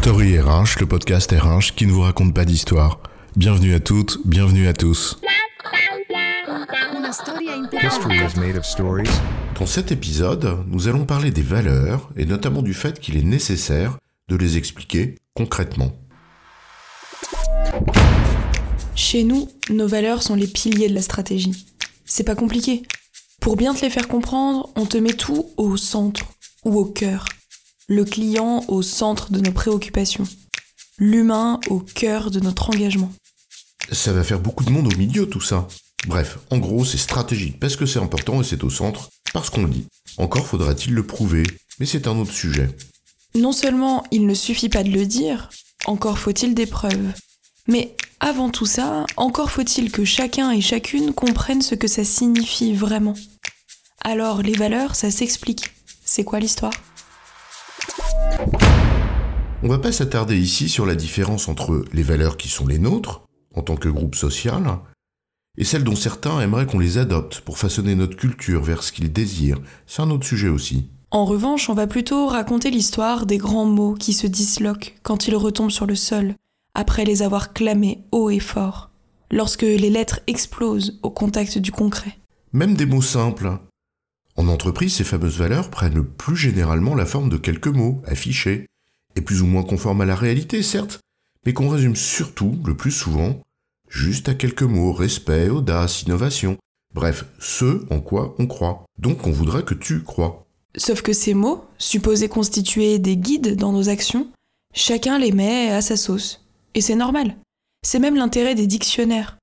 Story RH, le podcast RH qui ne vous raconte pas d'histoire. Bienvenue à toutes, bienvenue à tous. Dans cet épisode, nous allons parler des valeurs et notamment du fait qu'il est nécessaire de les expliquer concrètement. Chez nous, nos valeurs sont les piliers de la stratégie. C'est pas compliqué. Pour bien te les faire comprendre, on te met tout au centre ou au cœur. Le client au centre de nos préoccupations. L'humain au cœur de notre engagement. Ça va faire beaucoup de monde au milieu tout ça. Bref, en gros, c'est stratégique parce que c'est important et c'est au centre, parce qu'on le dit. Encore faudra-t-il le prouver, mais c'est un autre sujet. Non seulement il ne suffit pas de le dire, encore faut-il des preuves. Mais avant tout ça, encore faut-il que chacun et chacune comprennent ce que ça signifie vraiment. Alors, les valeurs, ça s'explique. C'est quoi l'histoire? On va pas s'attarder ici sur la différence entre les valeurs qui sont les nôtres, en tant que groupe social, et celles dont certains aimeraient qu'on les adopte pour façonner notre culture vers ce qu'ils désirent. C'est un autre sujet aussi. En revanche, on va plutôt raconter l'histoire des grands mots qui se disloquent quand ils retombent sur le sol, après les avoir clamés haut et fort, lorsque les lettres explosent au contact du concret. Même des mots simples. En entreprise, ces fameuses valeurs prennent plus généralement la forme de quelques mots affichés, et plus ou moins conformes à la réalité, certes, mais qu'on résume surtout, le plus souvent, juste à quelques mots, respect, audace, innovation, bref, ce en quoi on croit. Donc on voudrait que tu crois. Sauf que ces mots, supposés constituer des guides dans nos actions, chacun les met à sa sauce. Et c'est normal. C'est même l'intérêt des dictionnaires.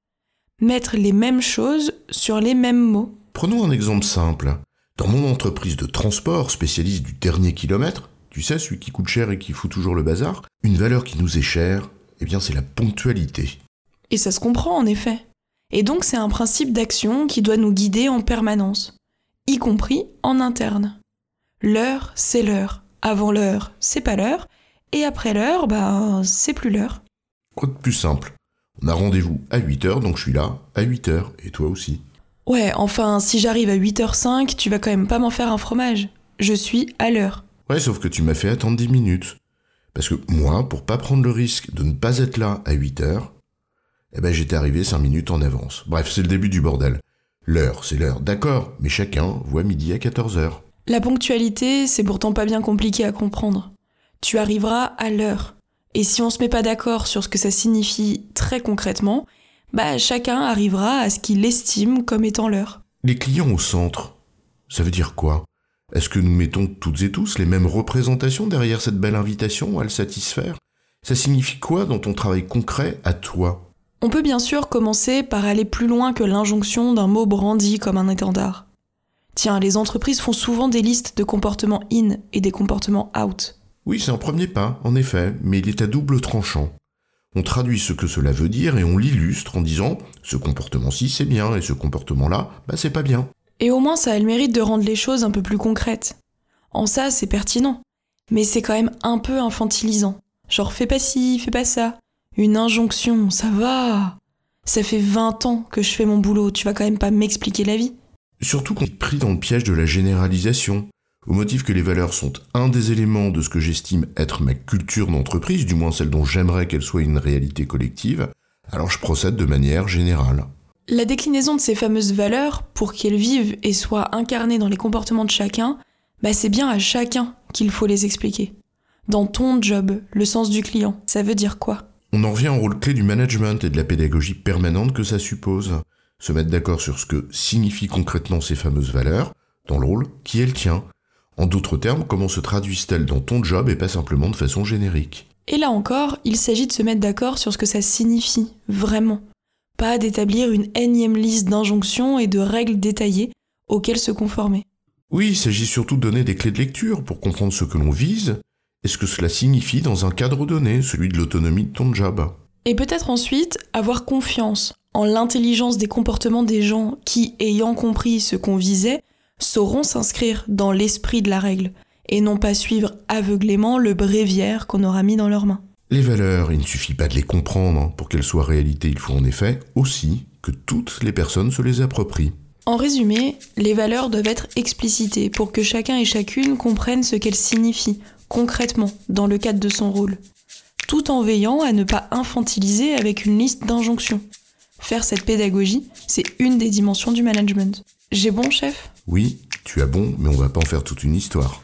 Mettre les mêmes choses sur les mêmes mots. Prenons un exemple simple. Dans mon entreprise de transport spécialiste du dernier kilomètre, tu sais, celui qui coûte cher et qui fout toujours le bazar, une valeur qui nous est chère, eh bien c'est la ponctualité. Et ça se comprend en effet. Et donc c'est un principe d'action qui doit nous guider en permanence, y compris en interne. L'heure, c'est l'heure. Avant l'heure, c'est pas l'heure. Et après l'heure, bah, c'est plus l'heure. Quoi de plus simple? On a rendez-vous à 8h, donc je suis là à 8h, et toi aussi? Ouais, enfin, si j'arrive à 8h05, tu vas quand même pas m'en faire un fromage. Je suis à l'heure. Ouais, sauf que tu m'as fait attendre 10 minutes. Parce que moi, pour pas prendre le risque de ne pas être là à 8h, eh ben j'étais arrivé 5 minutes en avance. Bref, c'est le début du bordel. L'heure, c'est l'heure, d'accord, mais chacun voit midi à 14h. La ponctualité, c'est pourtant pas bien compliqué à comprendre. Tu arriveras à l'heure. Et si on se met pas d'accord sur ce que ça signifie très concrètement, bah chacun arrivera à ce qu'il estime comme étant l'heure. Les clients au centre, ça veut dire quoi? Est-ce que nous mettons toutes et tous les mêmes représentations derrière cette belle invitation à le satisfaire? Ça signifie quoi dans ton travail concret à toi? On peut bien sûr commencer par aller plus loin que l'injonction d'un mot brandi comme un étendard. Tiens, les entreprises font souvent des listes de comportements in et des comportements out. Oui, c'est un premier pas, en effet, mais il est à double tranchant. On traduit ce que cela veut dire et on l'illustre en disant ce comportement-ci c'est bien et ce comportement-là, bah c'est pas bien. Et au moins ça a le mérite de rendre les choses un peu plus concrètes. En ça, c'est pertinent. Mais c'est quand même un peu infantilisant. Genre fais pas ci, fais pas ça. Une injonction, ça va. Ça fait 20 ans que je fais mon boulot, tu vas quand même pas m'expliquer la vie. Surtout qu'on est pris dans le piège de la généralisation, au motif que les valeurs sont un des éléments de ce que j'estime être ma culture d'entreprise, du moins celle dont j'aimerais qu'elle soit une réalité collective, alors je procède de manière générale. La déclinaison de ces fameuses valeurs, pour qu'elles vivent et soient incarnées dans les comportements de chacun, bah c'est bien à chacun qu'il faut les expliquer. Dans ton job, le sens du client, ça veut dire quoi? On en revient au rôle clé du management et de la pédagogie permanente que ça suppose. Se mettre d'accord sur ce que signifient concrètement ces fameuses valeurs, dans le rôle qui elles tient, en d'autres termes, comment se traduisent-elles dans ton job et pas simplement de façon générique? Et là encore, il s'agit de se mettre d'accord sur ce que ça signifie, vraiment. Pas d'établir une énième liste d'injonctions et de règles détaillées auxquelles se conformer. Oui, il s'agit surtout de donner des clés de lecture pour comprendre ce que l'on vise et ce que cela signifie dans un cadre donné, celui de l'autonomie de ton job. Et peut-être ensuite avoir confiance en l'intelligence des comportements des gens qui, ayant compris ce qu'on visait, sauront s'inscrire dans l'esprit de la règle et non pas suivre aveuglément le bréviaire qu'on aura mis dans leurs mains. Les valeurs, il ne suffit pas de les comprendre. Hein. Pour qu'elles soient réalité, il faut en effet aussi que toutes les personnes se les approprient. En résumé, les valeurs doivent être explicitées pour que chacun et chacune comprenne ce qu'elles signifient, concrètement, dans le cadre de son rôle. Tout en veillant à ne pas infantiliser avec une liste d'injonctions. Faire cette pédagogie, c'est une des dimensions du management. J'ai bon, chef? Oui, tu as bon, mais on va pas en faire toute une histoire.